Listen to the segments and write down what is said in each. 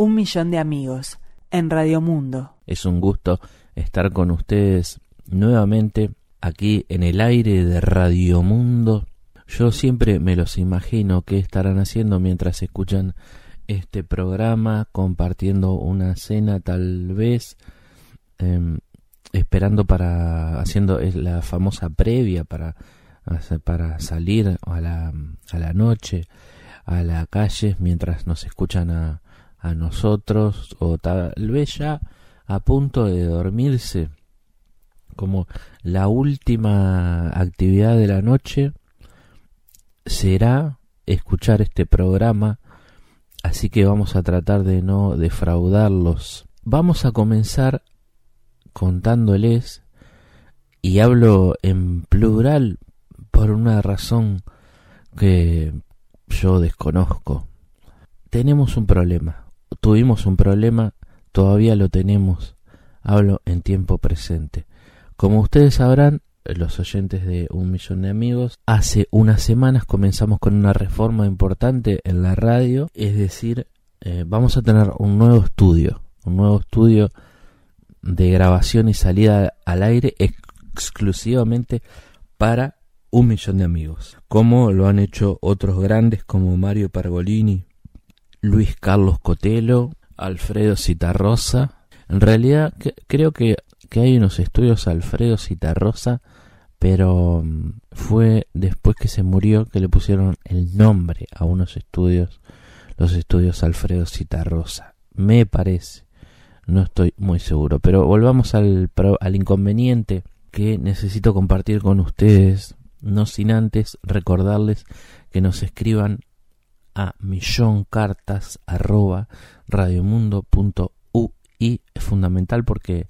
Un millón de amigos en Radio Mundo. Es un gusto estar con ustedes nuevamente aquí en el aire de Radio Mundo. Yo siempre me los imagino qué estarán haciendo mientras escuchan este programa, compartiendo una cena tal vez, em, esperando para, haciendo la famosa previa para, para salir a la, a la noche, a la calle, mientras nos escuchan a, a nosotros o tal vez ya a punto de dormirse como la última actividad de la noche será escuchar este programa. Así que vamos a tratar de no defraudarlos. Vamos a comenzar contándoles y hablo en plural por una razón que yo desconozco. Tenemos un problema tuvimos un problema, todavía lo tenemos. Hablo en tiempo presente. Como ustedes sabrán, los oyentes de Un Millón de Amigos, hace unas semanas comenzamos con una reforma importante en la radio, es decir, eh, vamos a tener un nuevo estudio, un nuevo estudio de grabación y salida al aire exclusivamente para Un Millón de Amigos, como lo han hecho otros grandes como Mario Pargolini, Luis Carlos Cotelo, Alfredo Citarrosa. En realidad creo que, que, hay unos estudios Alfredo Citarrosa, pero mm, fue después que se murió que le pusieron el nombre a unos estudios, los estudios Alfredo Citarrosa. Me parece, no estoy muy seguro, pero volvamos al, al inconveniente que necesito compartir con ustedes, no sin antes recordarles que nos escriban a milloncartas arroba radiomundo.ui es fundamental porque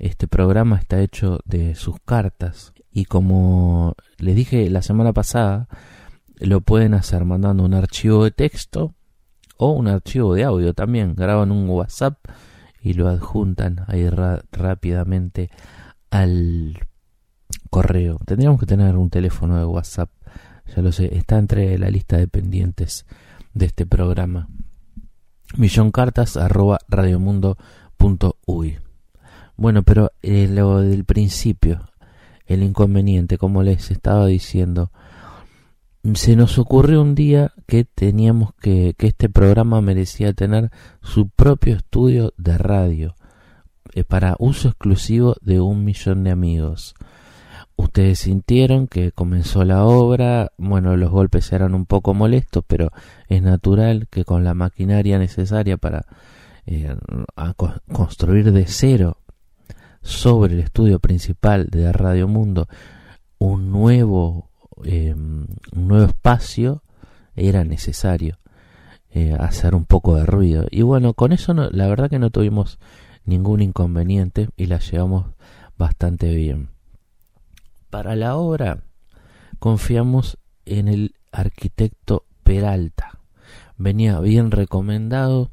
este programa está hecho de sus cartas. Y como les dije la semana pasada lo pueden hacer mandando un archivo de texto o un archivo de audio también. Graban un whatsapp y lo adjuntan ahí rápidamente al correo. Tendríamos que tener un teléfono de whatsapp ya lo sé. Está entre la lista de pendientes de este programa. Milloncartas arroba radiomundo.uy. Bueno, pero eh, lo del principio, el inconveniente, como les estaba diciendo, se nos ocurrió un día que teníamos que, que este programa merecía tener su propio estudio de radio eh, para uso exclusivo de un millón de amigos. Ustedes sintieron que comenzó la obra, bueno, los golpes eran un poco molestos, pero es natural que con la maquinaria necesaria para eh, construir de cero sobre el estudio principal de Radio Mundo un nuevo, em, un nuevo espacio, era necesario eh, hacer un poco de ruido. Y bueno, con eso la verdad que no tuvimos ningún inconveniente y la llevamos bastante bien. Para la obra confiamos en el arquitecto Peralta. Venía bien recomendado.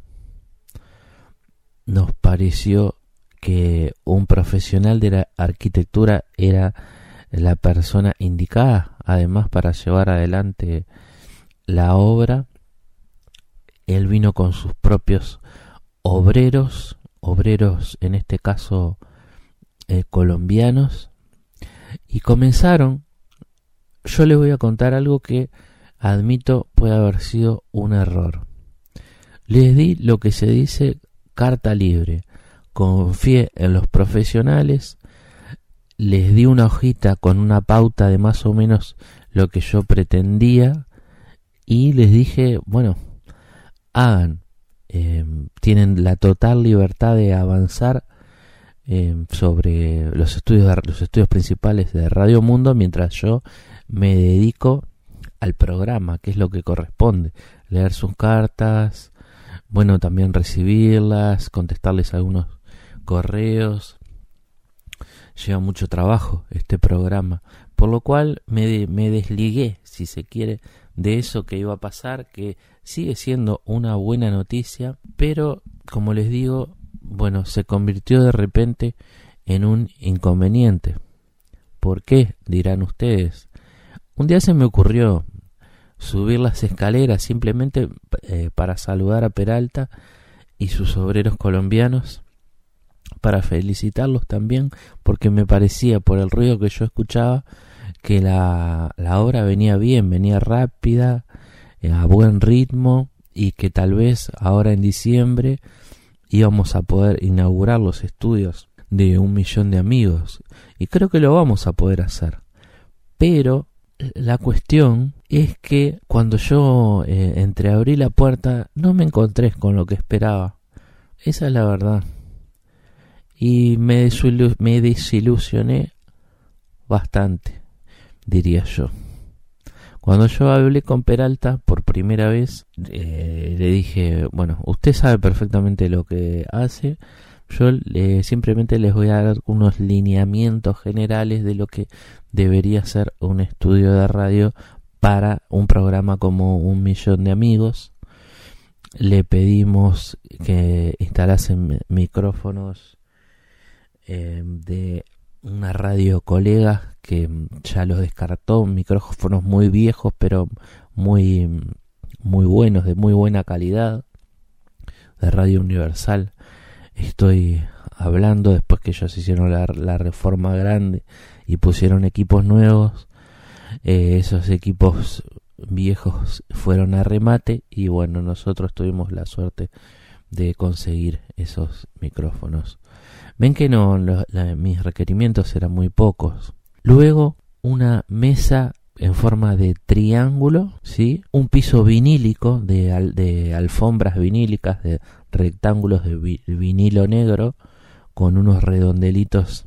Nos pareció que un profesional de la arquitectura era la persona indicada, además para llevar adelante la obra. Él vino con sus propios obreros, obreros en este caso eh, colombianos, y comenzaron, yo les voy a contar algo que admito puede haber sido un error. Les di lo que se dice carta libre. Confié en los profesionales, les di una hojita con una pauta de más o menos lo que yo pretendía y les dije, bueno, hagan, eh, tienen la total libertad de avanzar Em, sobre los estudios, los estudios principales de Radio Mundo mientras yo me dedico al programa, que es lo que corresponde, leer sus cartas, bueno, también recibirlas, contestarles algunos correos. Lleva mucho trabajo este programa, por lo cual me, me desligué, si se quiere, de eso que iba a pasar, que sigue siendo una buena noticia, pero como les digo, bueno, se convirtió de repente en un inconveniente. ¿Por qué? dirán ustedes. Un día se me ocurrió subir las escaleras simplemente eh, para saludar a Peralta y sus obreros colombianos para felicitarlos también porque me parecía por el ruido que yo escuchaba que la, la obra venía bien, venía rápida, eh, a buen ritmo y que tal vez ahora en diciembre íbamos a poder inaugurar los estudios de un millón de amigos y creo que lo vamos a poder hacer. Pero la cuestión es que cuando yo eh, entreabrí la puerta no me encontré con lo que esperaba. Esa es la verdad. Y me, me desilusioné bastante diría yo. Cuando yo hablé con Peralta por primera vez, eh, le dije, bueno, usted sabe perfectamente lo que hace, yo simplemente les voy a dar unos lineamientos generales de lo que debería ser un estudio de radio para un programa como Un Millón de Amigos. Le pedimos que instalasen micrófonos eh, de una radio colega que ya los descartó, micrófonos muy viejos pero muy muy buenos, de muy buena calidad, de radio universal. Estoy hablando después que ellos hicieron la, reforma grande y pusieron equipos nuevos. Eh, esos equipos viejos fueron a remate y bueno, nosotros tuvimos la suerte de conseguir esos micrófonos. Ven que no, mis requerimientos eran muy pocos. Luego, una mesa en forma de triángulo, ¿sí? Un piso vinílico de, alfombras vinílicas, de rectángulos de vinilo negro, con unos redondelitos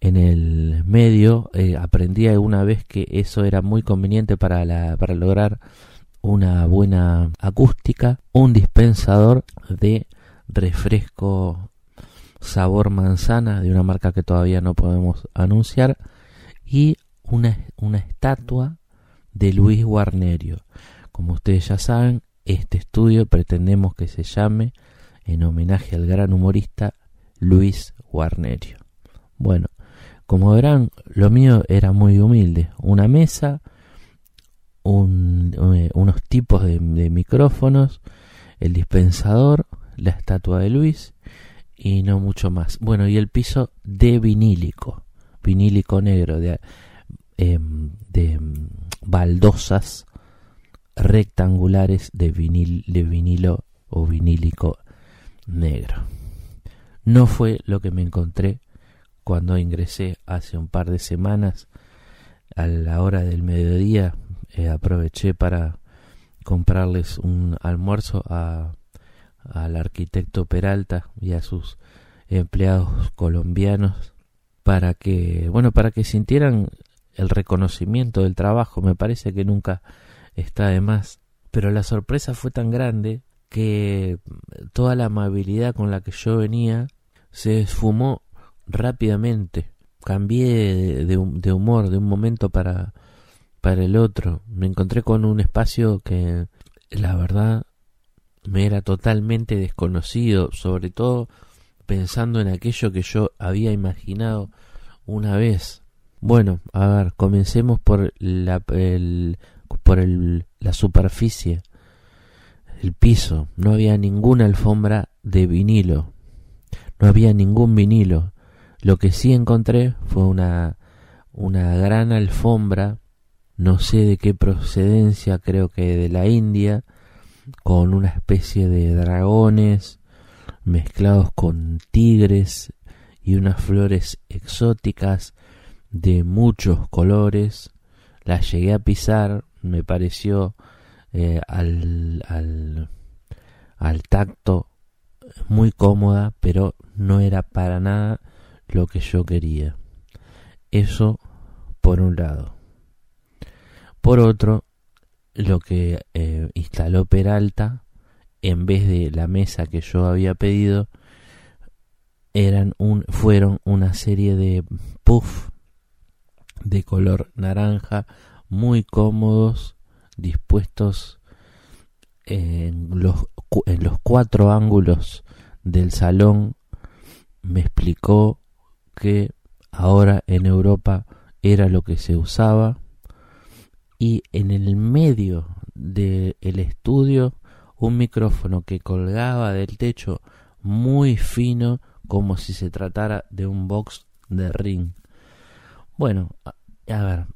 en el medio. Eh, aprendí alguna vez que eso era muy conveniente para, para lograr una buena acústica. Un dispensador de refresco sabor manzana de una marca que todavía no podemos anunciar y una, una estatua de Luis Guarnerio. Como ustedes ya saben, este estudio pretendemos que se llame en homenaje al gran humorista Luis Guarnerio. Bueno, como verán, lo mío era muy humilde. Una mesa, eh, unos tipos de micrófonos, el dispensador, la estatua de Luis y no mucho más. Bueno, y el piso de vinílico, vinílico negro, de, em, de em, baldosas rectangulares de, vinil, de vinilo o vinílico negro. No fue lo que me encontré cuando ingresé hace un par de semanas a la hora del mediodía. Eh, aproveché para comprarles un almuerzo a al arquitecto Peralta y a sus empleados colombianos para que, bueno, para que sintieran el reconocimiento del trabajo. Me parece que nunca está de más. Pero la sorpresa fue tan grande que toda la amabilidad con la que yo venía se esfumó rápidamente. Cambié de, de humor de un momento para, para el otro. Me encontré con un espacio que, la verdad, me era totalmente desconocido, sobre todo pensando en aquello que yo había imaginado una vez. Bueno, a ver, comencemos por la, por el, la superficie, el piso. No había ninguna alfombra de vinilo, no había ningún vinilo. Lo que sí encontré fue una, una gran alfombra, no sé de qué procedencia, creo que de la India, con una especie de dragones mezclados con tigres y unas flores exóticas de muchos colores. Las llegué a pisar, me pareció eh, al, al, al tacto muy cómoda, pero no era para nada lo que yo quería. Eso por un lado. Por otro, lo que eh, instaló Peralta en vez de la mesa que yo había pedido eran un fueron una serie de puff de color naranja muy cómodos dispuestos en los, en los cuatro ángulos del salón me explicó que ahora en Europa era lo que se usaba y en el medio del estudio un micrófono que colgaba del techo muy fino como si se tratara de un box de ring. Bueno, a, ver,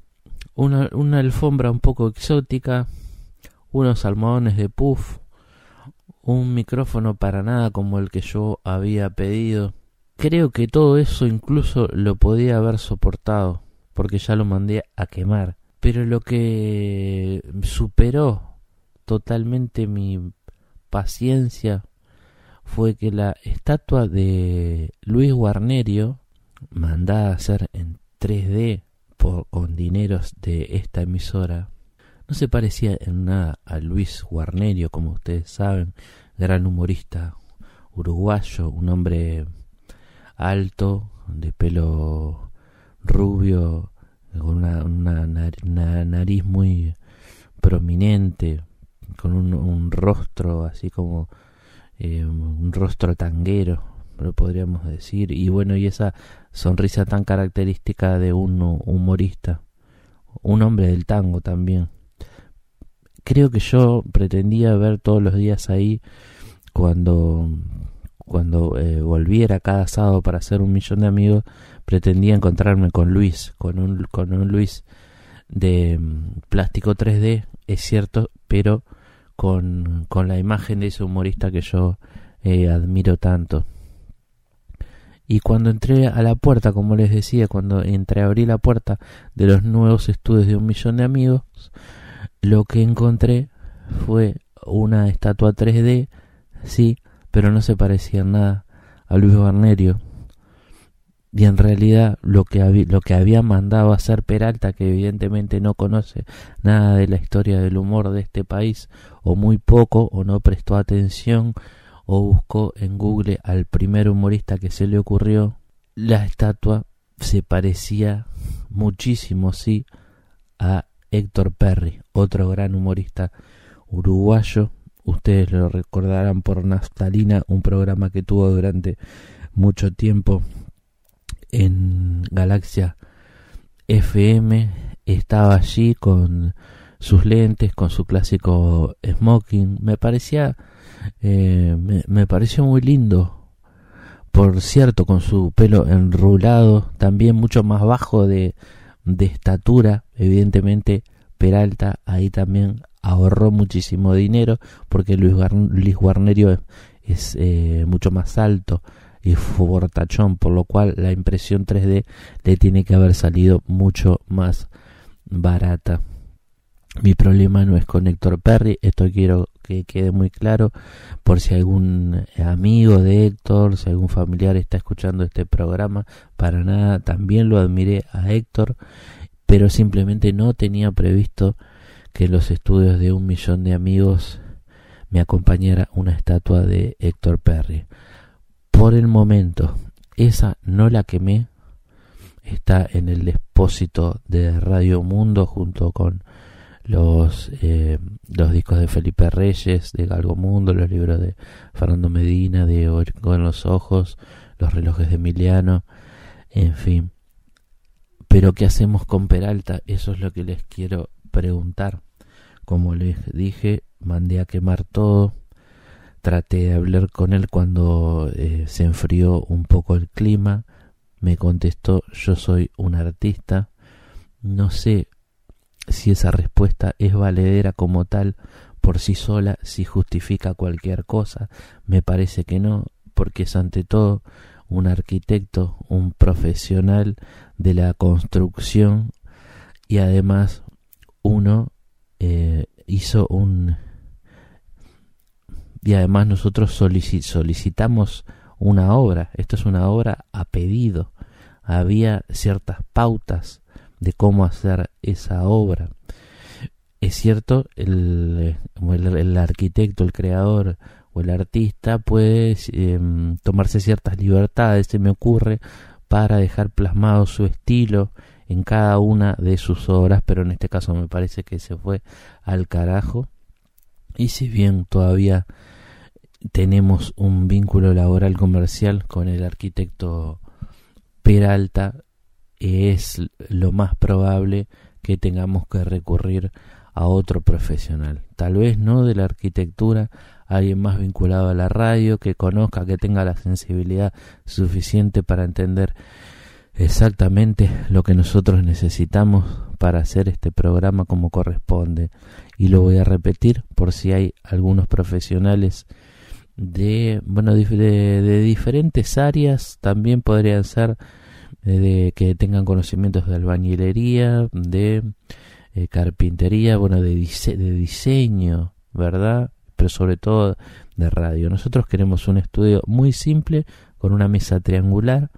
una, una alfombra un poco exótica, unos almohadones de puff, un micrófono para nada como el que yo había pedido. Creo que todo eso incluso lo podía haber soportado, porque ya lo mandé a quemar. Pero lo que superó totalmente mi paciencia fue que la estatua de Luis Guarnerio, mandada a hacer en 3D por, con dineros de esta emisora, no se parecía en nada a Luis Guarnerio, como ustedes saben, gran humorista uruguayo, un hombre alto, de pelo rubio, con una, nariz muy prominente, con un, rostro así como eh, un rostro tanguero, lo podríamos decir, y bueno, y esa sonrisa tan característica de un humorista, un hombre del tango también. Creo que yo pretendía ver todos los días ahí cuando cuando eh, volviera cada sábado para hacer un millón de amigos pretendía encontrarme con Luis con un con un Luis de mm, plástico 3D es cierto pero con, con la imagen de ese humorista que yo eh, admiro tanto y cuando entré a la puerta, como les decía, cuando entré abrí la puerta de los nuevos estudios de un millón de amigos, lo que encontré fue una estatua 3D, sí, pero no se parecía nada a Luis Barnerio. Y en realidad lo que, lo que había mandado a hacer Peralta, que evidentemente no conoce nada de la historia del humor de este país, o muy poco, o no prestó atención, o buscó en Google al primer humorista que se le ocurrió, la estatua se parecía muchísimo, sí, a Héctor Perry, otro gran humorista uruguayo. Ustedes lo recordarán por Naftalina, un programa que tuvo durante mucho tiempo en Galaxia FM. Estaba allí con sus lentes, con su clásico smoking. Me parecía, eh, me, pareció muy lindo por cierto, con su pelo enrulado, también mucho más bajo de, de estatura, evidentemente Peralta ahí también ahorró muchísimo dinero porque Luis, Luis Guarnerio es, eh, mucho más alto y fortachón, por lo cual la impresión 3D le tiene que haber salido mucho más barata. Mi problema no es con Héctor Perry, esto quiero que quede muy claro por si algún amigo de Héctor, si algún familiar está escuchando este programa, para nada, también lo admiré a Héctor, pero simplemente no tenía previsto que en los estudios de un millón de amigos me acompañara una estatua de Héctor Perry. Por el momento, esa no la quemé, está en el depósito de Radio Mundo junto con los, eh, los discos de Felipe Reyes, de Galgo Mundo, los libros de Fernando Medina, de Con los Ojos, los relojes de Emiliano, en fin. Pero ¿qué hacemos con Peralta? Eso es lo que les quiero preguntar. Como les dije, mandé a quemar todo. Traté de hablar con él cuando eh, se enfrió un poco el clima. Me contestó, yo soy un artista. No sé si esa respuesta es valedera como tal por sí sola, si justifica cualquier cosa. Me parece que no, porque es ante todo un arquitecto, un profesional de la construcción y además uno eh, hizo un y además nosotros solicitamos una obra esto es una obra a pedido había ciertas pautas de cómo hacer esa obra. Es cierto, el, el, arquitecto, el creador o el artista puede em, tomarse ciertas libertades, se me ocurre, para dejar plasmado su estilo en cada una de sus obras, pero en este caso me parece que se fue al carajo. Y si bien todavía tenemos un vínculo laboral comercial con el arquitecto Peralta, es lo más probable que tengamos que recurrir a otro profesional. Tal vez no de la arquitectura, alguien más vinculado a la radio, que conozca, que tenga la sensibilidad suficiente para entender exactamente lo que nosotros necesitamos para hacer este programa como corresponde. Y lo voy a repetir por si hay algunos profesionales de bueno de, diferentes áreas también podrían ser de que tengan conocimientos de albañilería de eh, carpintería bueno de, diseño verdad pero sobre todo de radio. Nosotros queremos un estudio muy simple con una mesa triangular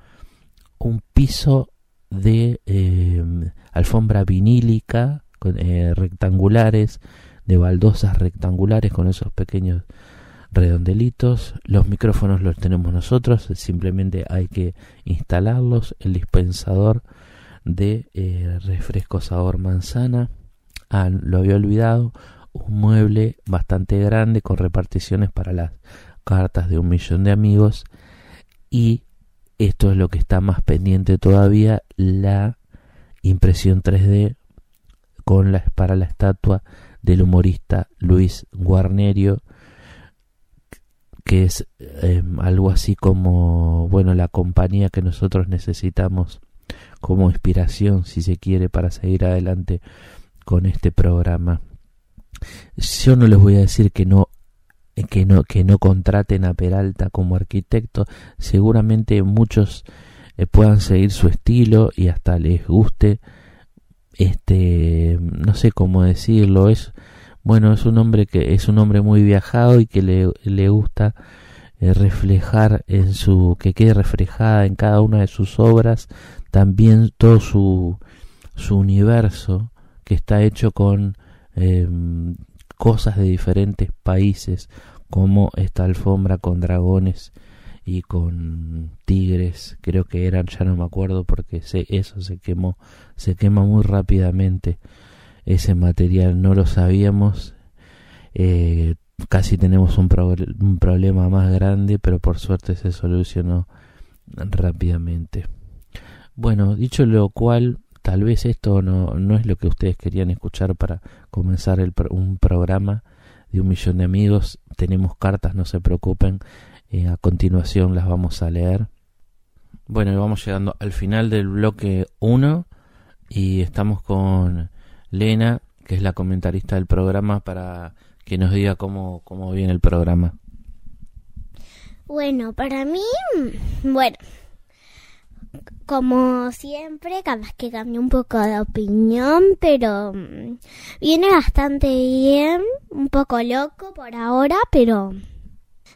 un piso de eh, alfombra vinílica rectangulares de baldosas rectangulares con esos pequeños redondelitos. Los micrófonos los tenemos nosotros, simplemente hay que instalarlos. El dispensador de eh, refresco sabor manzana. Ah, lo había olvidado. Un mueble bastante grande con reparticiones para las cartas de un millón de amigos. Y esto es lo que está más pendiente todavía, la impresión 3D con la, para la estatua del humorista Luis Guarnerio que es em, algo así como, bueno, la compañía que nosotros necesitamos como inspiración, si se quiere, para seguir adelante con este programa. Yo no les voy a decir que no que no que no contraten a Peralta como arquitecto, seguramente muchos eh, puedan seguir su estilo y hasta les guste este no sé cómo decirlo, es bueno, es un hombre que es un hombre muy viajado y que le, le gusta eh, reflejar en su que quede reflejada en cada una de sus obras también todo su su universo que está hecho con em, cosas de diferentes países como esta alfombra con dragones y con tigres creo que eran ya no me acuerdo porque sé, eso se quemó se quema muy rápidamente ese material, no lo sabíamos. Eh, casi tenemos un, un, problema más grande, pero por suerte se solucionó rápidamente. Bueno, dicho lo cual, tal vez esto no, no es lo que ustedes querían escuchar para comenzar un programa de un millón de amigos. Tenemos cartas, no se preocupen. Eh, a continuación las vamos a leer. Bueno, vamos llegando al final del bloque 1 y estamos con Lena, que es la comentarista del programa, para que nos diga cómo, cómo viene el programa. Bueno, para mí, bueno, como siempre, cada vez que cambio un poco de opinión, pero mm, viene bastante bien, un poco loco por ahora, pero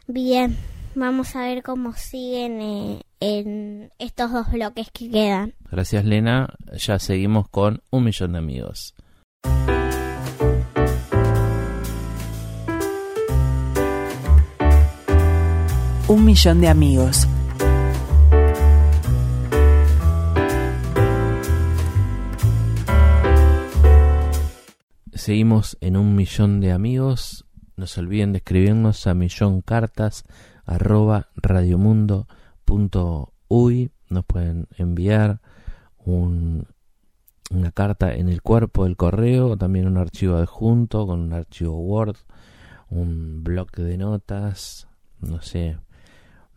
bien. Vamos a ver cómo siguen eh, en estos dos bloques que quedan. Gracias, Lena. Ya seguimos con un millón de amigos. Un millón de amigos. Seguimos en un millón de amigos. No se olviden de escribirnos a milloncartas arroba radiomundo.uy. Nos pueden enviar un una carta en el cuerpo del correo, también un archivo adjunto con un archivo Word, un bloque de notas, no sé,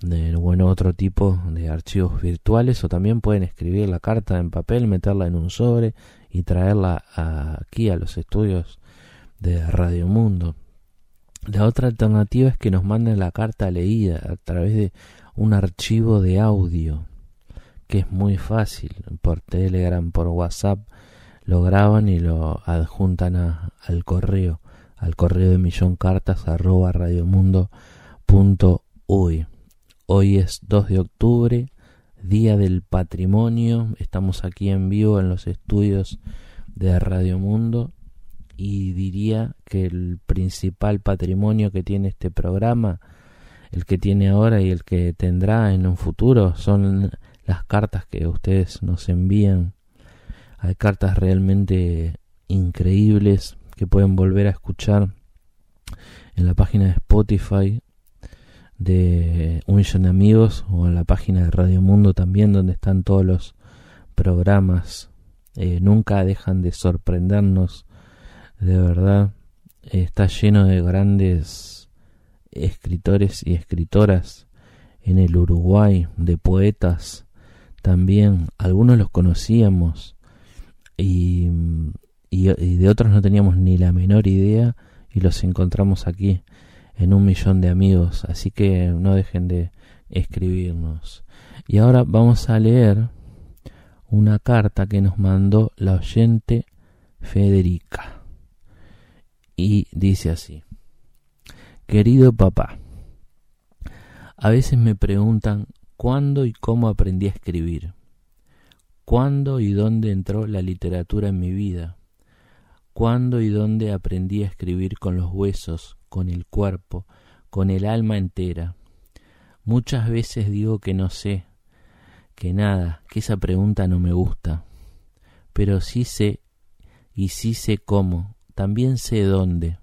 de bueno otro tipo de archivos virtuales o también pueden escribir la carta en papel, meterla en un sobre y traerla aquí a los estudios de Radio Mundo. La otra alternativa es que nos manden la carta leída a través de un archivo de audio que es muy fácil. Por Telegram, por WhatsApp, lo graban y lo adjuntan al correo, al correo de millón cartas arroba radiomundo.uy. Hoy es 2 de octubre, Día del Patrimonio. Estamos aquí en vivo en los estudios de Radio Mundo y diría que el principal patrimonio que tiene este programa, el que tiene ahora y el que tendrá en un futuro, son las cartas que ustedes nos envían. Hay cartas realmente increíbles que pueden volver a escuchar en la página de Spotify de Un Millón de Amigos o en la página de Radio Mundo también donde están todos los programas. Eh, nunca dejan de sorprendernos, de verdad. está lleno de grandes escritores y escritoras en el Uruguay, de poetas también. Algunos los conocíamos y, y, de otros no teníamos ni la menor idea y los encontramos aquí en un millón de amigos. Así que no dejen de escribirnos. Y ahora vamos a leer una carta que nos mandó la oyente Federica. Y dice así. Querido papá, a veces me preguntan cuándo y cómo aprendí a escribir, cuándo y dónde entró la literatura en mi vida, cuándo y dónde aprendí a escribir con los huesos, con el cuerpo, con el alma entera. Muchas veces digo que no sé, que nada, que esa pregunta no me gusta, pero sí sé y sí sé cómo, también sé dónde.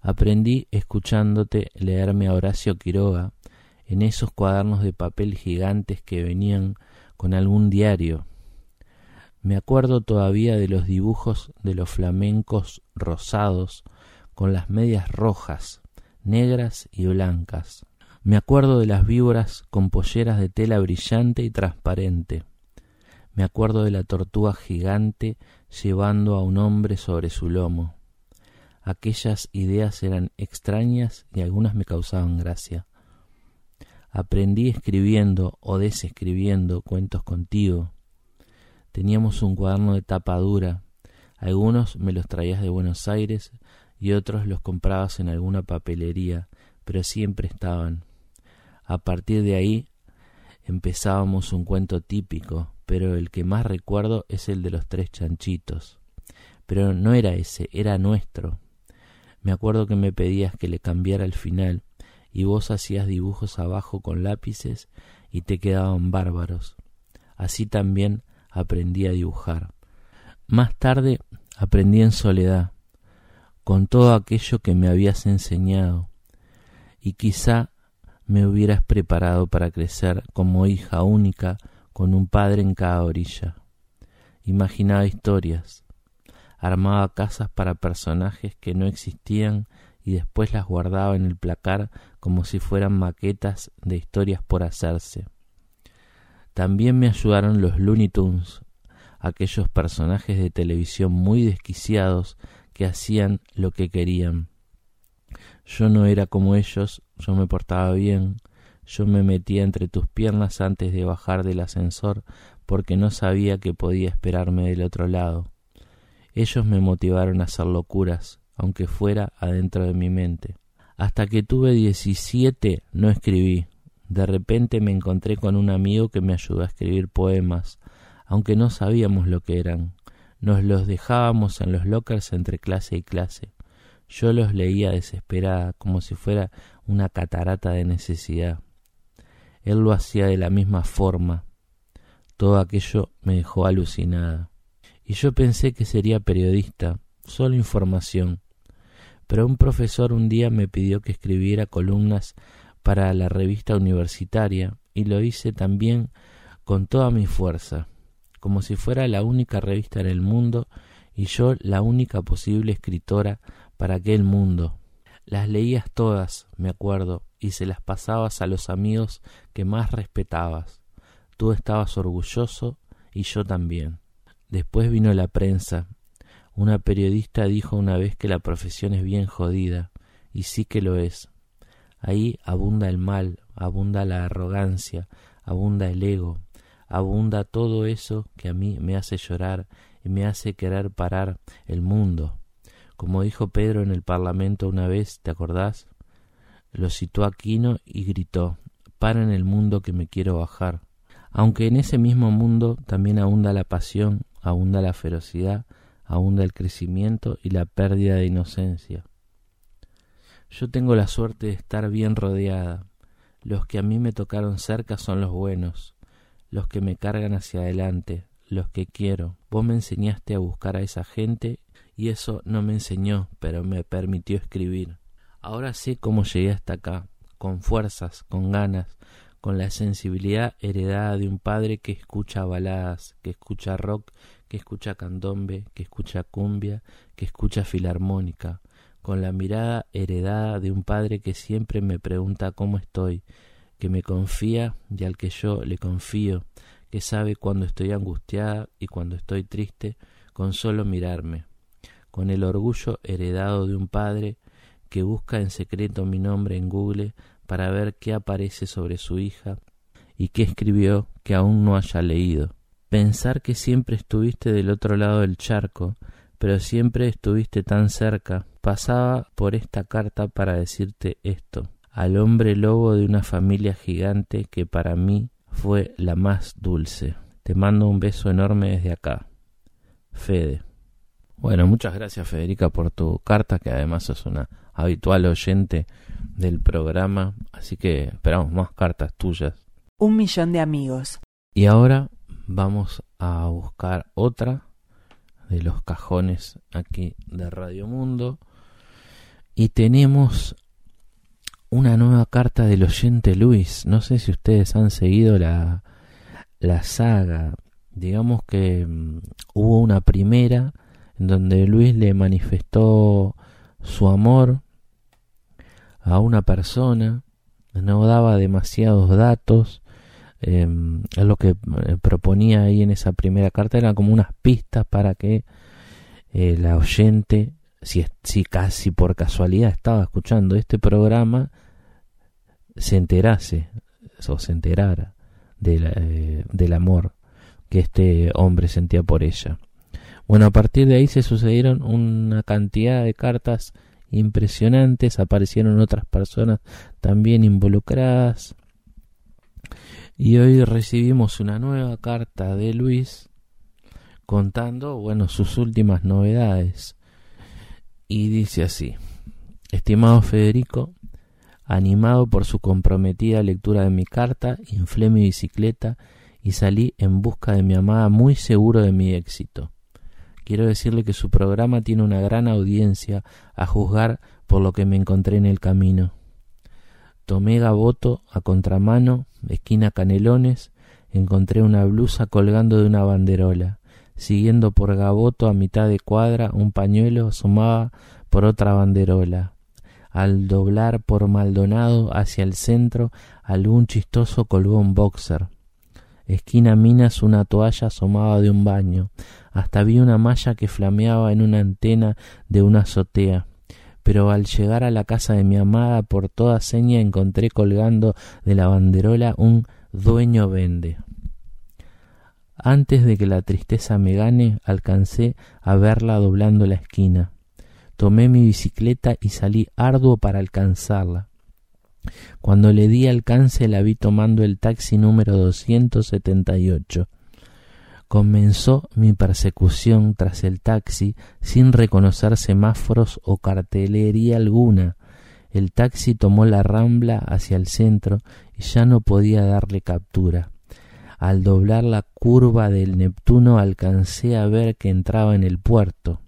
Aprendí escuchándote leerme a Horacio Quiroga en esos cuadernos de papel gigantes que venían con algún diario. Me acuerdo todavía de los dibujos de los flamencos rosados con las medias rojas, negras y blancas. Me acuerdo de las víboras con polleras de tela brillante y transparente. Me acuerdo de la tortuga gigante llevando a un hombre sobre su lomo. Aquellas ideas eran extrañas y algunas me causaban gracia. Aprendí escribiendo o desescribiendo cuentos contigo. Teníamos un cuaderno de tapa dura. Algunos me los traías de Buenos Aires y otros los comprabas en alguna papelería, pero siempre estaban. A partir de ahí empezábamos un cuento típico, pero el que más recuerdo es el de los tres chanchitos. Pero no era ese, era nuestro. Me acuerdo que me pedías que le cambiara el final y vos hacías dibujos abajo con lápices y te quedaban bárbaros. Así también aprendí a dibujar. Más tarde aprendí en soledad, con todo aquello que me habías enseñado, y quizá me hubieras preparado para crecer como hija única con un padre en cada orilla. Imaginaba historias, armaba casas para personajes que no existían y después las guardaba en el placar como si fueran maquetas de historias por hacerse. También me ayudaron los Looney Tunes, aquellos personajes de televisión muy desquiciados que hacían lo que querían. Yo no era como ellos, yo me portaba bien, yo me metía entre tus piernas antes de bajar del ascensor porque no sabía que podía esperarme del otro lado. Ellos me motivaron a hacer locuras, aunque fuera adentro de mi mente. Hasta que tuve diecisiete no escribí. De repente me encontré con un amigo que me ayudó a escribir poemas, aunque no sabíamos lo que eran. Nos los dejábamos en los lockers entre clase y clase. Yo los leía desesperada, como si fuera una catarata de necesidad. Él lo hacía de la misma forma. Todo aquello me dejó alucinada y yo pensé que sería periodista, solo información. Pero un profesor un día me pidió que escribiera columnas para la revista universitaria y lo hice también con toda mi fuerza, como si fuera la única revista en el mundo y yo la única posible escritora para aquel mundo. Las leías todas, me acuerdo, y se las pasabas a los amigos que más respetabas. Tú estabas orgulloso y yo también. Después vino la prensa. Una periodista dijo una vez que la profesión es bien jodida, y sí que lo es. Ahí abunda el mal, abunda la arrogancia, abunda el ego, abunda todo eso que a mí me hace llorar y me hace querer parar el mundo. Como dijo Pedro en el Parlamento una vez, ¿te acordás? Lo citó Aquino y gritó, para en el mundo que me quiero bajar. Aunque en ese mismo mundo también abunda la pasión abunda la ferocidad, abunda el crecimiento y la pérdida de inocencia. Yo tengo la suerte de estar bien rodeada. Los que a mí me tocaron cerca son los buenos, los que me cargan hacia adelante, los que quiero. Vos me enseñaste a buscar a esa gente y eso no me enseñó, pero me permitió escribir. Ahora sé cómo llegué hasta acá, con fuerzas, con ganas, con la sensibilidad heredada de un padre que escucha baladas, que escucha rock que escucha candombe, que escucha cumbia, que escucha filarmónica, con la mirada heredada de un padre que siempre me pregunta cómo estoy, que me confía y al que yo le confío, que sabe cuando estoy angustiada y cuando estoy triste con solo mirarme, con el orgullo heredado de un padre que busca en secreto mi nombre en Google para ver qué aparece sobre su hija y qué escribió que aún no haya leído. Pensar que siempre estuviste del otro lado del charco, pero siempre estuviste tan cerca, pasaba por esta carta para decirte esto, al hombre lobo de una familia gigante que para mí fue la más dulce. Te mando un beso enorme desde acá. Fede. Bueno, muchas gracias Federica por tu carta, que además es una habitual oyente del programa, así que esperamos más cartas tuyas. Un millón de amigos. Y ahora vamos a buscar otra de los cajones aquí de Radio Mundo y tenemos una nueva carta del oyente Luis. No sé si ustedes han seguido la, la saga. Digamos que mm, hubo una primera en donde Luis le manifestó su amor a una persona, no daba demasiados datos, eh, lo que eh, proponía ahí en esa primera carta eran como unas pistas para que eh, la oyente, si, si casi por casualidad estaba escuchando este programa, se enterase o se enterara eh, del amor que este hombre sentía por ella. Bueno, a partir de ahí se sucedieron una cantidad de cartas impresionantes, aparecieron otras personas también involucradas. Y hoy recibimos una nueva carta de Luis contando, bueno, sus últimas novedades. Y dice así: Estimado Federico, animado por su comprometida lectura de mi carta, inflé mi bicicleta y salí en busca de mi amada muy seguro de mi éxito. Quiero decirle que su programa tiene una gran audiencia a juzgar por lo que me encontré en el camino. Tomé Gaboto a contramano, esquina Canelones, encontré una blusa colgando de una banderola. Siguiendo por Gaboto a mitad de cuadra, un pañuelo asomaba por otra banderola. Al doblar por Maldonado hacia el centro, algún chistoso colgó un boxer. Esquina Minas una toalla asomaba de un baño. Hasta vi una malla que flameaba en una antena de una azotea. Pero al llegar a la casa de mi amada por toda seña encontré colgando de la banderola un dueño vende. Antes de que la tristeza me gane, alcancé a verla doblando la esquina. Tomé mi bicicleta y salí arduo para alcanzarla. Cuando le di alcance la vi tomando el taxi número 278. Comenzó mi persecución tras el taxi sin reconocer semáforos o cartelería alguna. El taxi tomó la rambla hacia el centro y ya no podía darle captura. Al doblar la curva del Neptuno alcancé a ver que entraba en el puerto.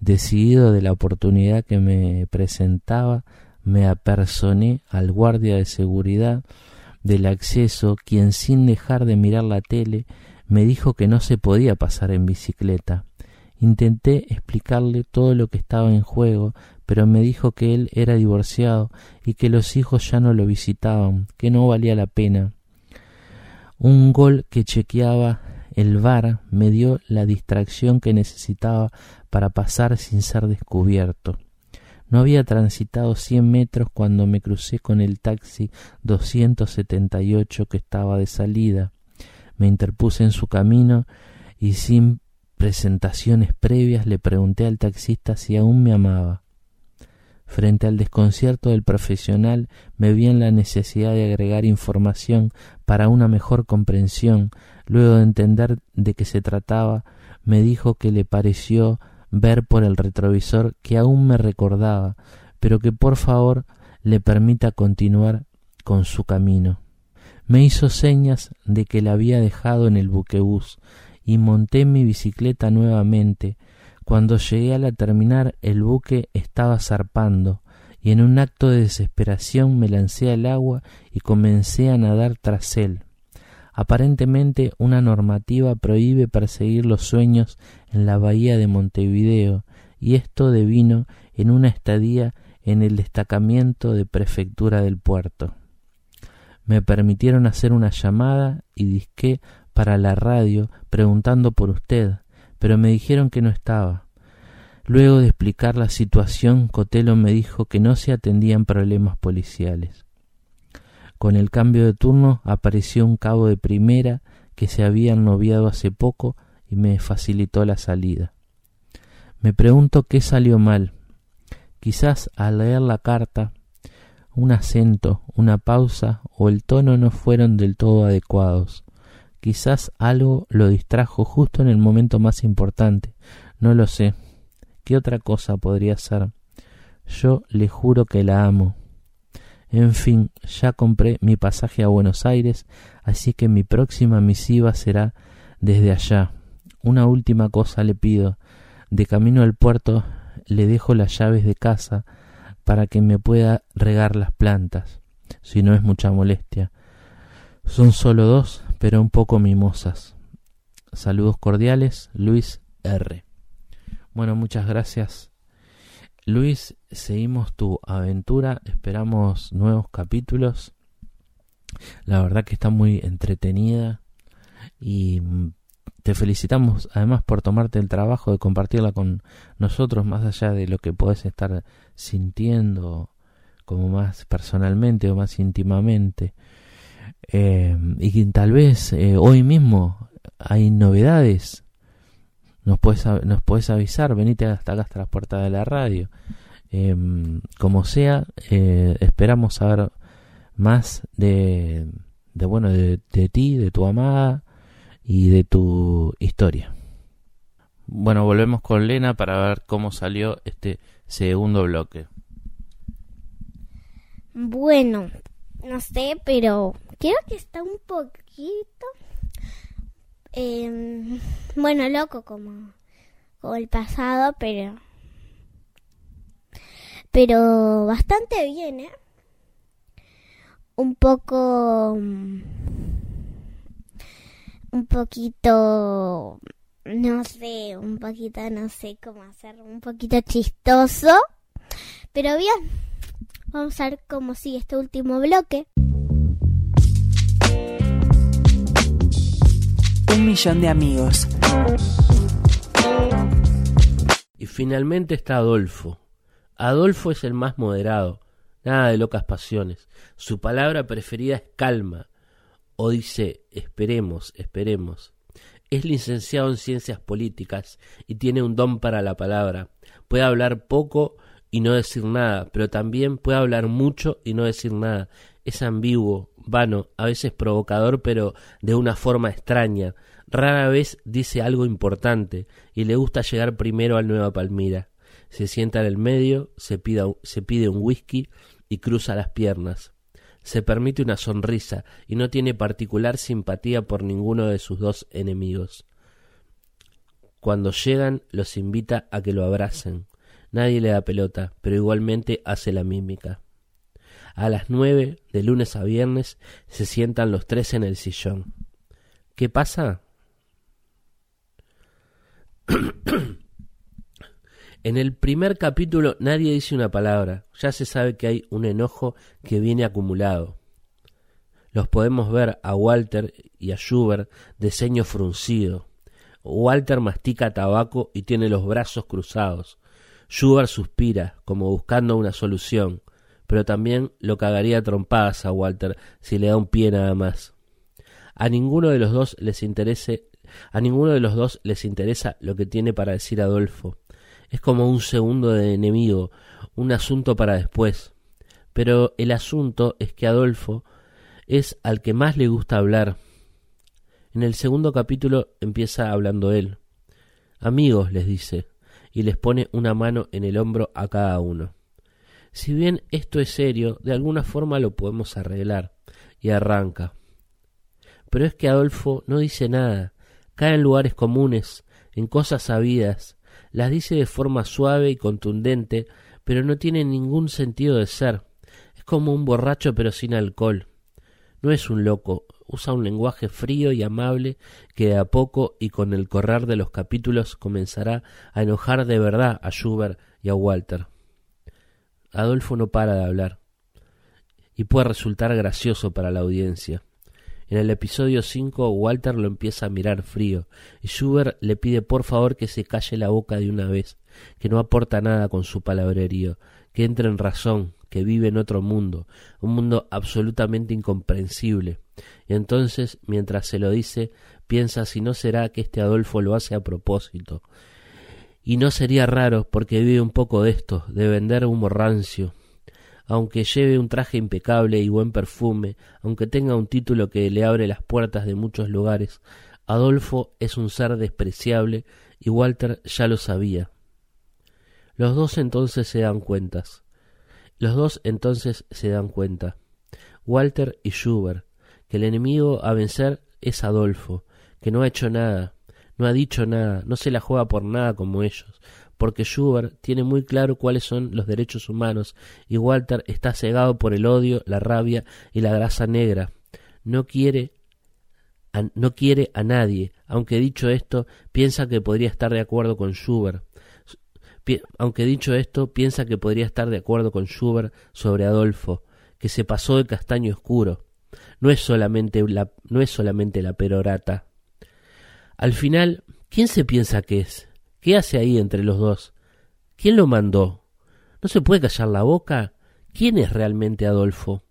Decidido de la oportunidad que me presentaba, me apersoné al guardia de seguridad del acceso, quien sin dejar de mirar la tele me dijo que no se podía pasar en bicicleta. Intenté explicarle todo lo que estaba en juego, pero me dijo que él era divorciado y que los hijos ya no lo visitaban, que no valía la pena. Un gol que chequeaba el bar me dio la distracción que necesitaba para pasar sin ser descubierto. No había transitado cien metros cuando me crucé con el taxi 278 que estaba de salida. Me interpuse en su camino y sin presentaciones previas le pregunté al taxista si aún me amaba. Frente al desconcierto del profesional me vi en la necesidad de agregar información para una mejor comprensión. Luego de entender de qué se trataba, me dijo que le pareció ver por el retrovisor que aún me recordaba, pero que por favor le permita continuar con su camino. Me hizo señas de que la había dejado en el buquebús y monté mi bicicleta nuevamente. Cuando llegué a la terminal el buque estaba zarpando y en un acto de desesperación me lancé al agua y comencé a nadar tras él. Aparentemente una normativa prohíbe perseguir los sueños en la bahía de Montevideo, y esto devino en una estadía en el destacamiento de prefectura del puerto. Me permitieron hacer una llamada y disqué para la radio preguntando por usted, pero me dijeron que no estaba. Luego de explicar la situación, Cotelo me dijo que no se atendían problemas policiales. Con el cambio de turno apareció un cabo de primera que se había noviado hace poco y me facilitó la salida. Me pregunto qué salió mal. Quizás al leer la carta un acento, una pausa o el tono no fueron del todo adecuados. Quizás algo lo distrajo justo en el momento más importante. No lo sé. ¿Qué otra cosa podría ser? Yo le juro que la amo. En fin, ya compré mi pasaje a Buenos Aires, así que mi próxima misiva será desde allá. Una última cosa le pido. De camino al puerto le dejo las llaves de casa para que me pueda regar las plantas, si no es mucha molestia. Son solo dos, pero un poco mimosas. Saludos cordiales, Luis R. Bueno, muchas gracias. Luis, seguimos tu aventura, esperamos nuevos capítulos. La verdad que está muy entretenida y te felicitamos además por tomarte el trabajo de compartirla con nosotros más allá de lo que puedes estar sintiendo como más personalmente o más íntimamente. Eh, y tal vez eh, hoy mismo hay novedades. Nos puedes, nos puedes avisar, venite hasta acá, hasta las puertas de la radio. Eh, como sea, esperamos saber más de, de bueno, de, de ti, de tu amada, y de tu historia. Bueno, volvemos con Lena para ver cómo salió este segundo bloque. Bueno, no sé, pero creo que está un poquito, eh, bueno, loco como, como el pasado, pero, pero bastante bien, ¿eh? Un poco un poquito, no sé, un poquito, no sé cómo hacerlo, un poquito chistoso. Pero bien, vamos a ver cómo sigue este último bloque. Millón de amigos. Y finalmente está Adolfo. Adolfo es el más moderado, nada de locas pasiones. Su palabra preferida es calma, o dice esperemos, esperemos. Es licenciado en ciencias políticas y tiene un don para la palabra. Puede hablar poco y no decir nada, pero también puede hablar mucho y no decir nada. Es ambiguo, vano, a veces provocador, pero de una forma extraña. Rara vez dice algo importante y le gusta llegar primero al Nueva Palmira. Se sienta en el medio, se, se pide un whisky y cruza las piernas se permite una sonrisa y no tiene particular simpatía por ninguno de sus dos enemigos. Cuando llegan los invita a que lo abracen. Nadie le da pelota, pero igualmente hace la mímica. A las nueve, de lunes a viernes, se sientan los tres en el sillón. ¿Qué pasa? En el primer capítulo nadie dice una palabra, ya se sabe que hay un enojo que viene acumulado. Los podemos ver a Walter y a Schubert de ceño fruncido. Walter mastica tabaco y tiene los brazos cruzados. Schubert suspira, como buscando una solución, pero también lo cagaría trompadas a Walter si le da un pie nada más. A ninguno de los dos les interese, a ninguno de los dos les interesa lo que tiene para decir Adolfo es como un segundo de enemigo, un asunto para después. Pero el asunto es que Adolfo es al que más le gusta hablar. En el segundo capítulo empieza hablando él. Amigos, les dice, y les pone una mano en el hombro a cada uno. Si bien esto es serio, de alguna forma lo podemos arreglar, y arranca. Pero es que Adolfo no dice nada, cae en lugares comunes, en cosas sabidas, las dice de forma suave y contundente, pero no tiene ningún sentido de ser. Es como un borracho pero sin alcohol. No es un loco, usa un lenguaje frío y amable que de a poco y con el correr de los capítulos comenzará a enojar de verdad a Schubert y a Walter. Adolfo no para de hablar y puede resultar gracioso para la audiencia. En el episodio 5 Walter lo empieza a mirar frío y Schubert le pide por favor que se calle la boca de una vez, que no aporta nada con su palabrerío, que entre en razón, que vive en otro mundo, un mundo absolutamente incomprensible. Y entonces, mientras se lo dice, piensa si no será que este Adolfo lo hace a propósito. Y no sería raro porque vive un poco de esto, de vender humo rancio, aunque lleve un traje impecable y buen perfume, aunque tenga un título que le abre las puertas de muchos lugares, Adolfo es un ser despreciable y Walter ya lo sabía. Los dos entonces se dan cuentas. Los dos entonces se dan cuenta, Walter y Schubert, que el enemigo a vencer es Adolfo, que no ha hecho nada, no ha dicho nada, no se la juega por nada como ellos, porque Schubert tiene muy claro cuáles son los derechos humanos y Walter está cegado por el odio, la rabia y la grasa negra. No quiere a, no quiere a nadie, aunque dicho esto, piensa que podría estar de acuerdo con Schubert. aunque dicho esto, piensa que podría estar de acuerdo con Schubert sobre Adolfo, que se pasó de castaño oscuro. No es solamente la, no es solamente la perorata. Al final, ¿quién se piensa que es? ¿Qué hace ahí entre los dos? ¿Quién lo mandó? ¿No se puede callar la boca? ¿Quién es realmente Adolfo?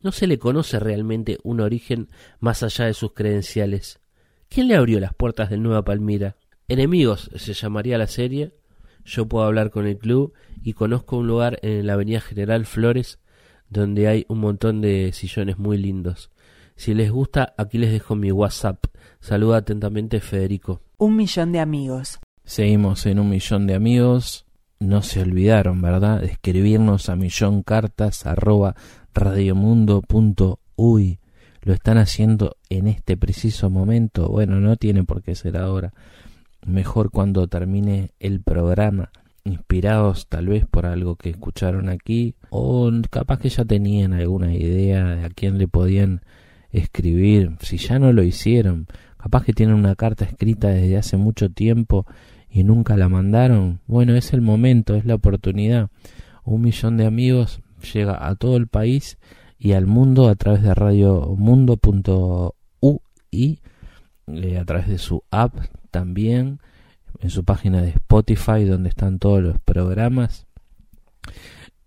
No se le conoce realmente un origen más allá de sus credenciales. ¿Quién le abrió las puertas del Nueva Palmira? Enemigos se llamaría la serie. Yo puedo hablar con el club y conozco un lugar en la Avenida General Flores donde hay un montón de sillones muy lindos. Si les gusta, aquí les dejo mi WhatsApp. Saluda atentamente Federico. Un millón de amigos. Seguimos en un millón de amigos. No se olvidaron, ¿verdad? De escribirnos a milloncartas arroba radiomundo.uy. Lo están haciendo en este preciso momento. Bueno, no tiene por qué ser ahora. Mejor cuando termine el programa. Inspirados tal vez por algo que escucharon aquí. O capaz que ya tenían alguna idea de a quién le podían escribir. Si ya no lo hicieron. Capaz que tienen una carta escrita desde hace mucho tiempo y nunca la mandaron, bueno, es el momento, es la oportunidad. Un millón de amigos llega a todo el país y al mundo a través de radiomundo.ui, eh, a través de su app también, en su página de Spotify donde están todos los programas.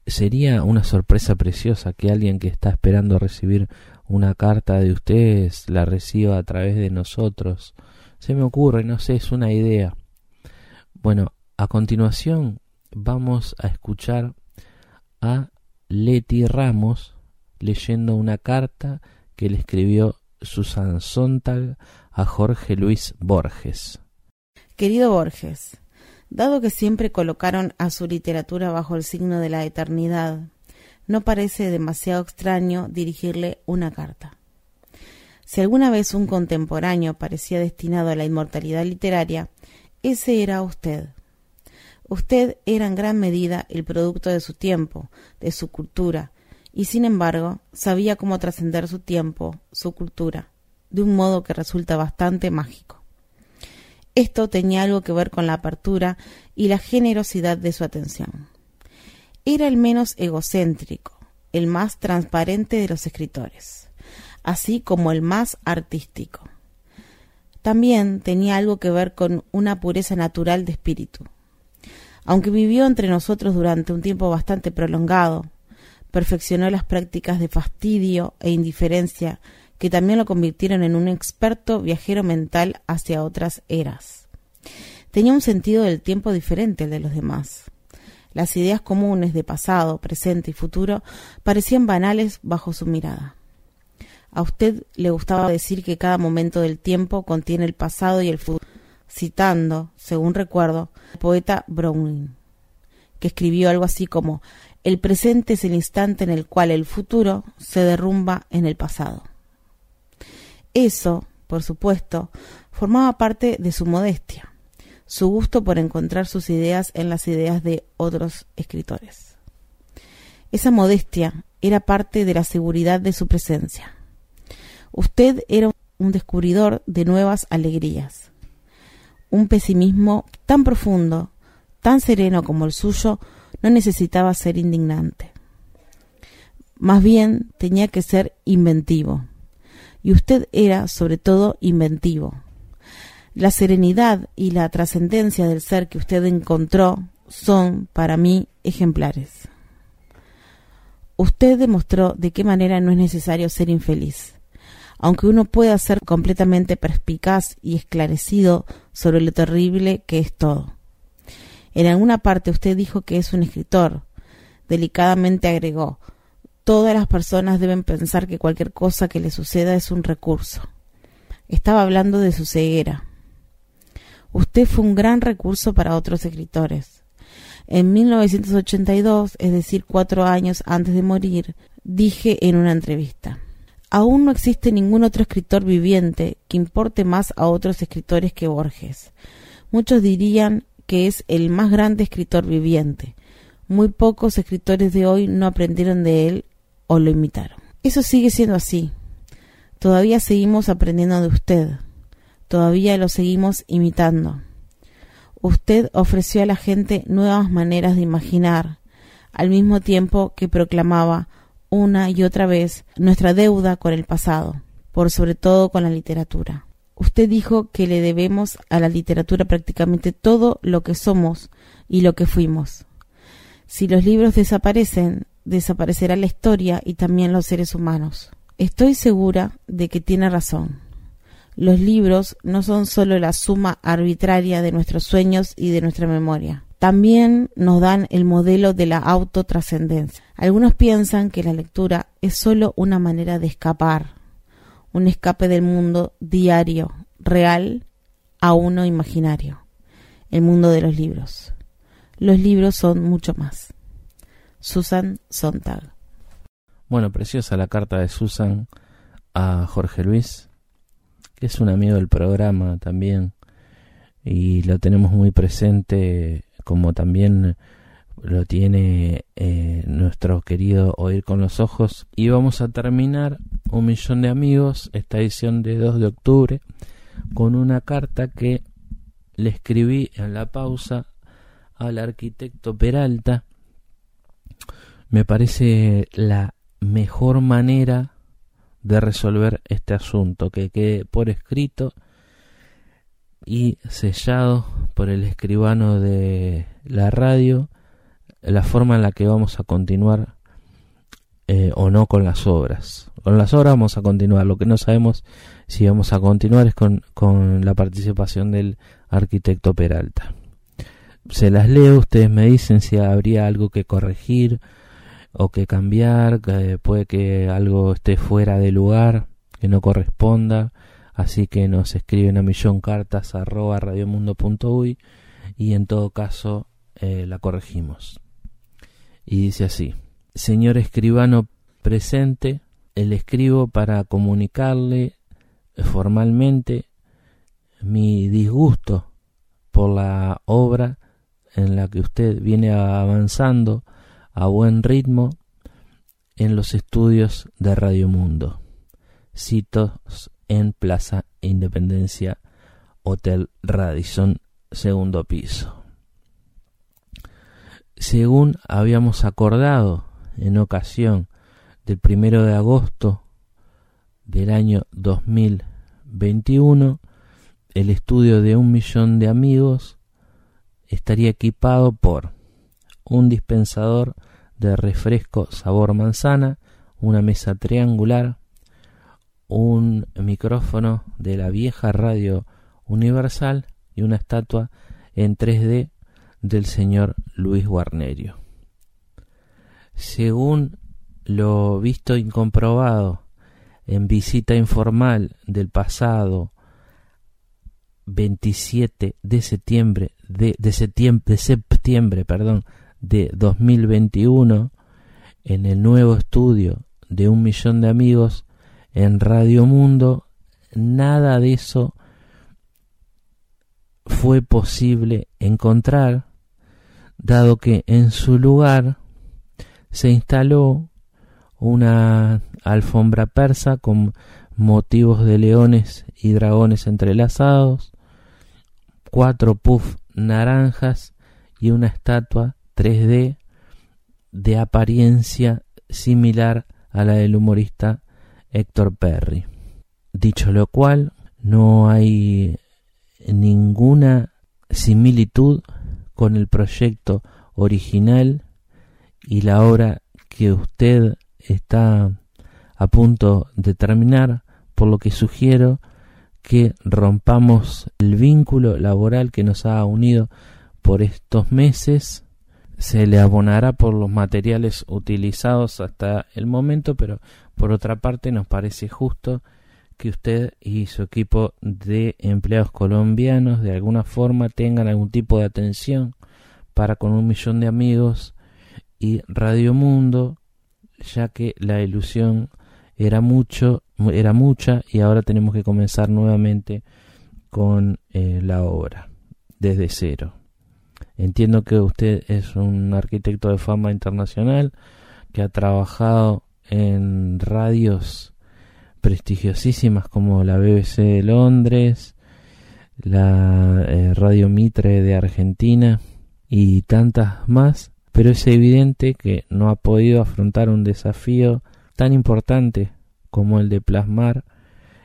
Sería una sorpresa preciosa que alguien que está esperando recibir una carta de ustedes la reciba a través de nosotros. Se me ocurre, no sé, es una idea. Bueno, a continuación vamos a escuchar a Leti Ramos leyendo una carta que le escribió Susan Sontag a Jorge Luis Borges. Querido Borges, dado que siempre colocaron a su literatura bajo el signo de la eternidad, no parece demasiado extraño dirigirle una carta. Si alguna vez un contemporáneo parecía destinado a la inmortalidad literaria, ese era usted. Usted era en gran medida el producto de su tiempo, de su cultura, y sin embargo sabía cómo trascender su tiempo, su cultura, de un modo que resulta bastante mágico. Esto tenía algo que ver con la apertura y la generosidad de su atención. Era el menos egocéntrico, el más transparente de los escritores, así como el más artístico también tenía algo que ver con una pureza natural de espíritu. Aunque vivió entre nosotros durante un tiempo bastante prolongado, perfeccionó las prácticas de fastidio e indiferencia que también lo convirtieron en un experto viajero mental hacia otras eras. Tenía un sentido del tiempo diferente al de los demás. Las ideas comunes de pasado, presente y futuro parecían banales bajo su mirada. A usted le gustaba decir que cada momento del tiempo contiene el pasado y el futuro, citando, según recuerdo, al poeta Browning, que escribió algo así como El presente es el instante en el cual el futuro se derrumba en el pasado. Eso, por supuesto, formaba parte de su modestia, su gusto por encontrar sus ideas en las ideas de otros escritores. Esa modestia era parte de la seguridad de su presencia Usted era un descubridor de nuevas alegrías. Un pesimismo tan profundo, tan sereno como el suyo, no necesitaba ser indignante. Más bien tenía que ser inventivo. Y usted era, sobre todo, inventivo. La serenidad y la trascendencia del ser que usted encontró son, para mí, ejemplares. Usted demostró de qué manera no es necesario ser infeliz. Aunque uno pueda ser completamente perspicaz y esclarecido sobre lo terrible que es todo. En alguna parte usted dijo que es un escritor. Delicadamente agregó, todas las personas deben pensar que cualquier cosa que le suceda es un recurso. Estaba hablando de su ceguera. Usted fue un gran recurso para otros escritores. En 1982, es decir, cuatro años antes de morir, dije en una entrevista, aún no existe ningún otro escritor viviente que importe más a otros escritores que Borges. Muchos dirían que es el más grande escritor viviente. Muy pocos escritores de hoy no aprendieron de él o lo imitaron. Eso sigue siendo así. Todavía seguimos aprendiendo de usted. Todavía lo seguimos imitando. Usted ofreció a la gente nuevas maneras de imaginar, al mismo tiempo que proclamaba una y otra vez nuestra deuda con el pasado, por sobre todo con la literatura. Usted dijo que le debemos a la literatura prácticamente todo lo que somos y lo que fuimos. Si los libros desaparecen, desaparecerá la historia y también los seres humanos. Estoy segura de que tiene razón. Los libros no son sólo la suma arbitraria de nuestros sueños y de nuestra memoria. También nos dan el modelo de la autotrascendencia. Algunos piensan que la lectura es sólo una manera de escapar, un escape del mundo diario, real, a uno imaginario, el mundo de los libros. Los libros son mucho más. Susan Sontag. Bueno, preciosa la carta de Susan a Jorge Luis es un amigo del programa también y lo tenemos muy presente como también lo tiene eh, nuestro querido Oír con los Ojos. Y vamos a terminar un millón de amigos, esta edición de 2 de octubre, con una carta que le escribí en la pausa al arquitecto Peralta. Me parece la mejor manera de resolver este asunto, que quede por escrito y sellado por el escribano de la radio la forma en la que vamos a continuar eh, o no con las obras. Con las obras vamos a continuar, lo que no sabemos si vamos a continuar es con, con la participación del arquitecto Peralta. Se las leo, ustedes me dicen si habría algo que corregir o que cambiar, puede que algo esté fuera de lugar, que no corresponda, así que nos escriben a millón cartas arroba radiomundo.uy y en todo caso eh, la corregimos. Y dice así, señor escribano presente, el escribo para comunicarle formalmente mi disgusto por la obra en la que usted viene avanzando a buen ritmo en los estudios de Radio Mundo, citos en Plaza Independencia, Hotel Radisson, segundo piso. Según habíamos acordado en ocasión del primero de agosto del año 2021, el estudio de un millón de amigos estaría equipado por un dispensador de refresco sabor manzana, una mesa triangular, un micrófono de la vieja radio universal y una estatua en 3D del señor Luis Guarnerio. Según lo visto y comprobado en visita informal del pasado 27 de septiembre de, de septiembre perdón, de 2021 en el nuevo estudio de un millón de amigos en Radio Mundo, nada de eso fue posible encontrar, dado que en su lugar se instaló una alfombra persa con motivos de leones y dragones entrelazados, cuatro puff naranjas y una estatua 3D de apariencia similar a la del humorista Héctor Perry. Dicho lo cual, no hay ninguna similitud con el proyecto original y la obra que usted está a punto de terminar, por lo que sugiero que rompamos el vínculo laboral que nos ha unido por estos meses. Se le abonará por los materiales utilizados hasta el momento, pero por otra parte nos parece justo que usted y su equipo de empleados colombianos de alguna forma tengan algún tipo de atención para con un millón de amigos y Radio Mundo, ya que la ilusión era mucho, era mucha y ahora tenemos que comenzar nuevamente con eh, la obra desde cero. Entiendo que usted es un arquitecto de fama internacional que ha trabajado en radios prestigiosísimas como la BBC de Londres, la eh, Radio Mitre de Argentina y tantas más, pero es evidente que no ha podido afrontar un desafío tan importante como el de plasmar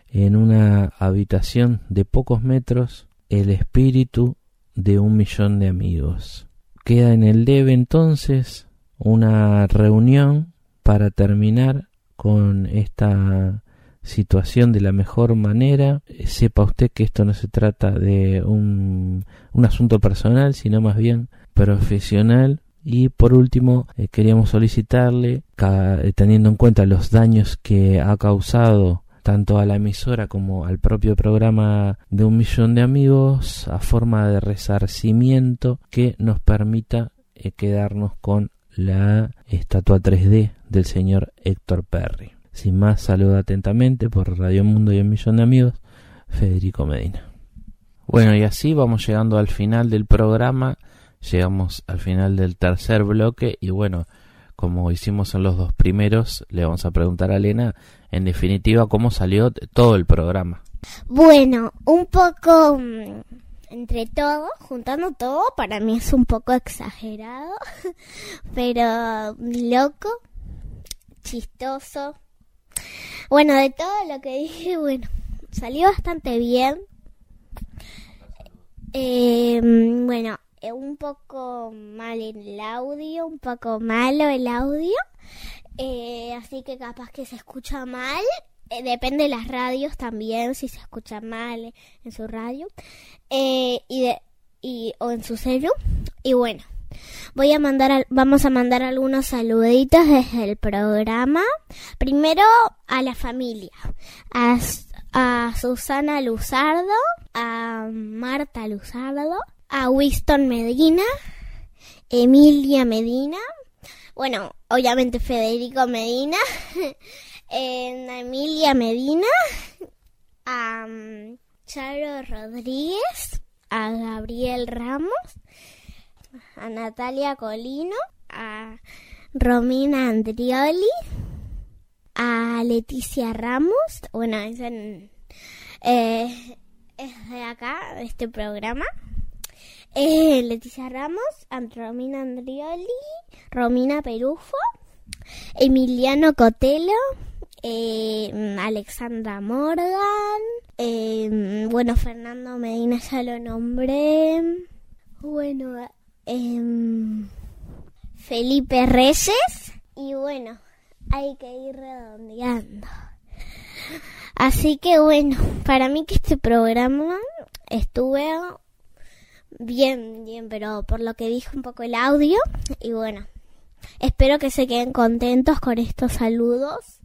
en una habitación de pocos metros el espíritu de un millón de amigos. Queda en el debe entonces una reunión para terminar con esta situación de la mejor manera. Sepa usted que esto no se trata de un, un asunto personal, sino más bien profesional y por último, eh, queríamos solicitarle, eh, teniendo en cuenta los daños que ha causado tanto a la emisora como al propio programa de un millón de amigos, a forma de resarcimiento que nos permita eh, quedarnos con la estatua 3D del señor Héctor Perry. Sin más, saludo atentamente por Radio Mundo y un millón de amigos, Federico Medina. Bueno, y así vamos llegando al final del programa llegamos al final del tercer bloque y bueno, como hicimos en los dos primeros, le vamos a preguntar a Elena, en definitiva, cómo salió todo el programa. Bueno, un poco mm, entre todo, juntando todo, para mí es un poco exagerado, pero loco, chistoso. Bueno, de todo lo que dije, bueno, salió bastante bien. Eh, bueno, eh, un poco mal el audio, un poco malo el audio, eh, así que capaz que se escucha mal. Eh, depende de las radios también, si se escucha mal en su radio y, de, y o en su celu. Y bueno, voy a mandar, vamos a mandar algunos saluditos desde el programa. Primero a la familia, a, a Susana Luzardo, a Marta Luzardo, a Winston Medina, Emilia Medina, bueno, obviamente Federico Medina, a Emilia Medina, a um, Charo Rodríguez, a Gabriel Ramos, a Natalia Colino, a Romina Andrioli, a Leticia Ramos, bueno, es, eh, de acá, de este programa. Eh, Leticia Ramos, Romina Andrioli, Romina Perufo, Emiliano Cotelo, eh, Alexandra Morgan, bueno, Fernando Medina ya lo nombré, bueno, em, Felipe Reyes y bueno, hay que ir redondeando. Así que bueno, para mí que este programa estuve Bien, bien, pero por lo que dijo un poco el audio. Y bueno, espero que se queden contentos con estos saludos.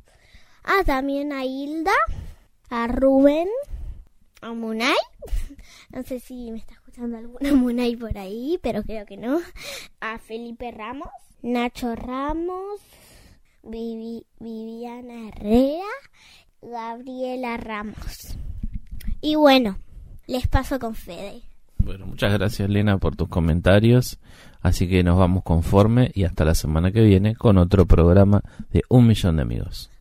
Ah, también a Hilda, a Rubén, a Munay. No sé si me está escuchando alguna Munay por ahí, pero creo que no. A Felipe Ramos, Nacho Ramos, Viviana Herrera, Gabriela Ramos. Y bueno, les paso con Fede. Bueno, muchas gracias Lena por tus comentarios. Así que nos vamos conforme y hasta la semana que viene con otro programa de Un Millón de Amigos.